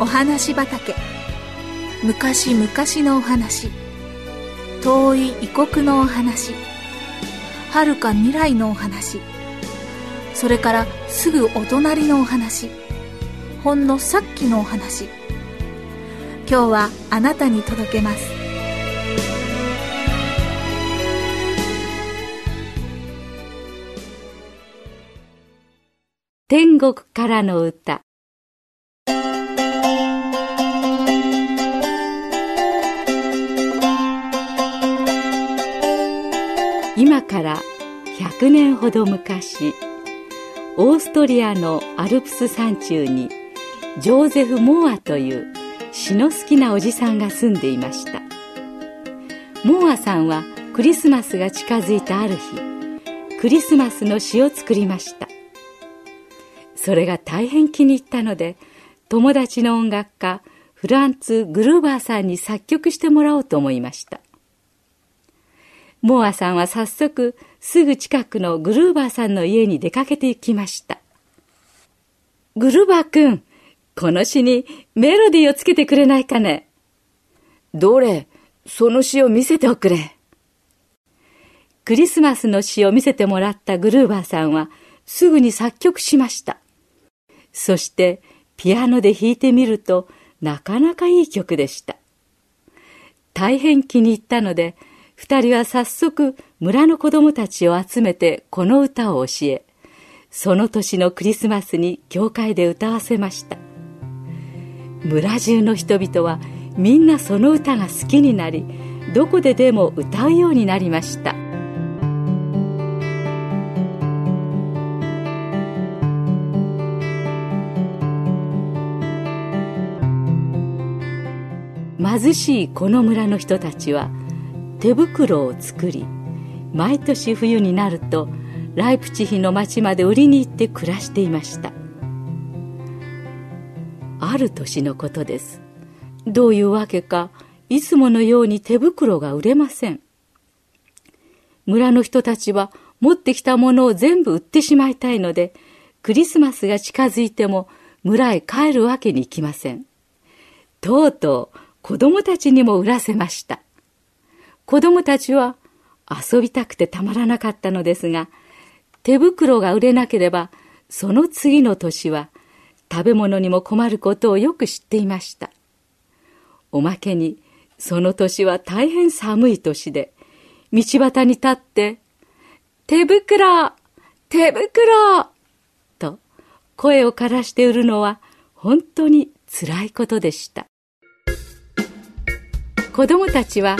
お話畑。昔々のお話。遠い異国のお話。遥か未来のお話。それからすぐお隣のお話。ほんのさっきのお話。今日はあなたに届けます。天国からの歌。今から100年ほど昔オーストリアのアルプス山中にジョーゼフ・モアという詩の好きなおじさんが住んでいました。モアさんはクリスマスが近づいたある日クリスマスの詩を作りました。それが大変気に入ったので友達の音楽家フランツ・グルーバーさんに作曲してもらおうと思いました。モアさんは早速すぐ近くのグルーバーさんの家に出かけて行きました。グルーバー君、この詩にメロディーをつけてくれないかね？どれ、その詩を見せておくれ。クリスマスの詩を見せてもらったグルーバーさんはすぐに作曲しました。そしてピアノで弾いてみるとなかなかいい曲でした。大変気に入ったので二人は早速村の子供たちを集めてこの歌を教え、その年のクリスマスに教会で歌わせました。村中の人々はみんなその歌が好きになり、どこででも歌うようになりました。貧しいこの村の人たちは手袋を作り毎年冬になるとライプチヒの町まで売りに行って暮らしていました。ある年のことです。どういうわけかいつものように手袋が売れません。村の人たちは持ってきたものを全部売ってしまいたいのでクリスマスが近づいても村へ帰るわけにいきません。とうとう子供たちにも売らせました。子供たちは遊びたくてたまらなかったのですが、手袋が売れなければ、その次の年は食べ物にも困ることをよく知っていました。おまけに、その年は大変寒い年で、道端に立って、手袋手袋と声を枯らして売るのは本当に辛いことでした。子供たちは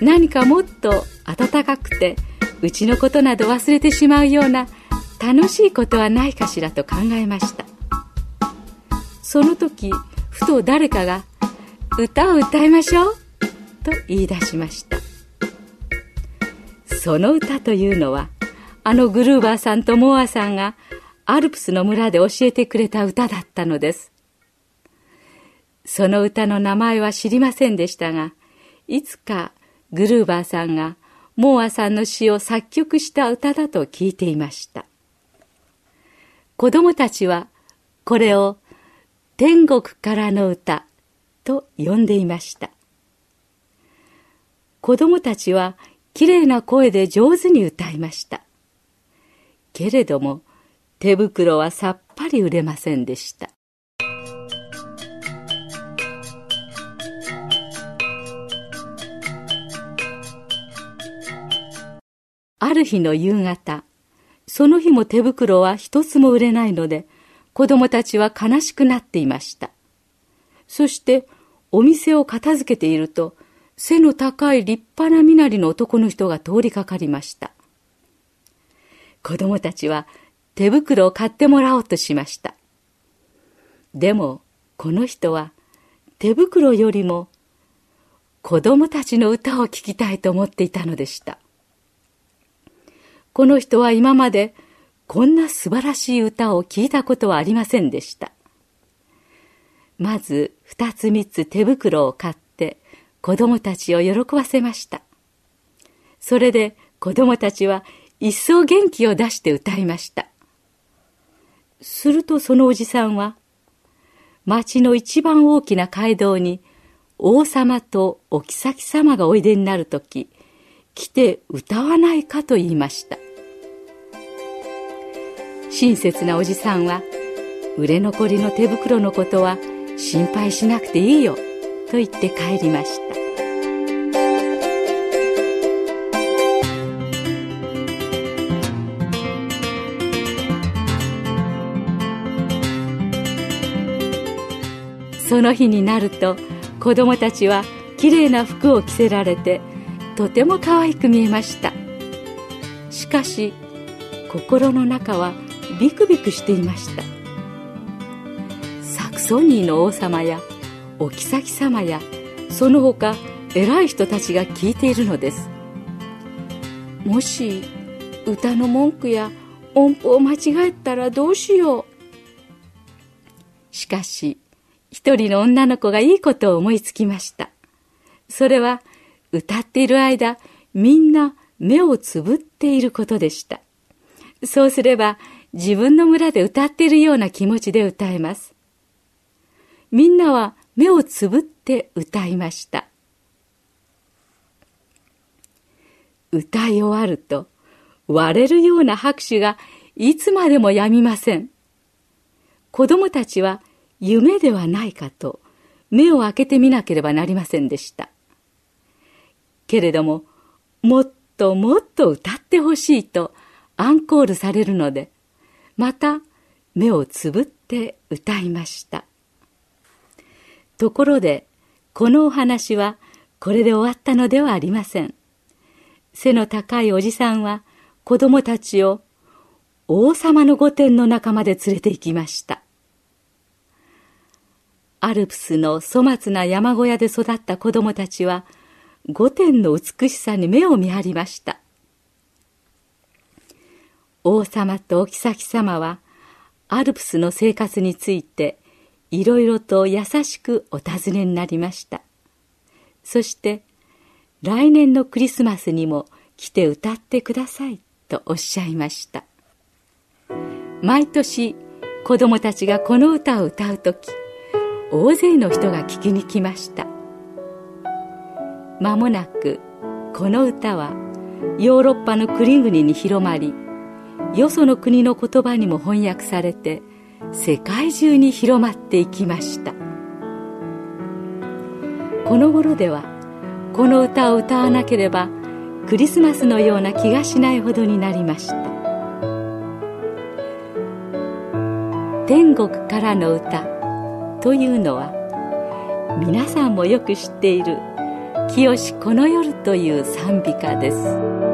何かもっと温かくてうちのことなど忘れてしまうような楽しいことはないかしらと考えました。その時ふと誰かが「歌を歌いましょう」と言い出しました。その歌というのはあのグルーバーさんとモアさんがアルプスの村で教えてくれた歌だったのです。その歌の名前は知りませんでしたがいつかグルーバーさんがモーアさんの詩を作曲した歌だと聞いていました。子供たちはこれを天国からの歌と呼んでいました。子供たちはきれいな声で上手に歌いました。けれども手袋はさっぱり売れませんでした。ある日の夕方、その日も手袋は一つも売れないので、子供たちは悲しくなっていました。そしてお店を片付けていると、背の高い立派な身なりの男の人が通りかかりました。子供たちは手袋を買ってもらおうとしました。でも、この人は手袋よりも子供たちの歌を聴きたいと思っていたのでした。この人は今までこんな素晴らしい歌を聞いたことはありませんでした。まず二つ三つ手袋を買って子供たちを喜ばせました。それで子供たちは一層元気を出して歌いました。するとそのおじさんは、町の一番大きな街道に王様とお妃様がおいでになるとき、来て歌わないかと言いました。親切なおじさんは、売れ残りの手袋のことは心配しなくていいよ、と言って帰りました。その日になると子供たちはきれいな服を着せられてとても可愛く見えましたしかし心の中はビクビクしていましたサクソニーの王様やお妃様やその他偉い人たちが聞いているのですもし歌の文句や音符を間違えたらどうしようしかし一人の女の子がいいことを思いつきました。それは歌っている間、みんな目をつぶっていることでした。そうすれば自分の村で歌っているような気持ちで歌えます。みんなは目をつぶって歌いました。歌い終わると割れるような拍手がいつまでもやみません。子供たちは夢ではないかと目を開けてみなければなりませんでした。けれども、もっともっと歌ってほしいとアンコールされるので、また目をつぶって歌いました。ところで、このお話はこれで終わったのではありません。背の高いおじさんは子供たちを王様の御殿の中まで連れて行きました。アルプスの粗末な山小屋で育った子供たちは、御殿の美しさに目を見張りました。王様とお妃様は、アルプスの生活について、いろいろと優しくお尋ねになりました。そして、来年のクリスマスにも来て歌ってくださいとおっしゃいました。毎年、子供たちがこの歌を歌うとき、大勢の人が聞きに来ました間もなくこの歌はヨーロッパの国々に広まりよその国の言葉にも翻訳されて世界中に広まっていきました。この頃ではこの歌を歌わなければクリスマスのような気がしないほどになりました。天国からの歌というのは皆さんもよく知っている「清しこの夜」という賛美歌です。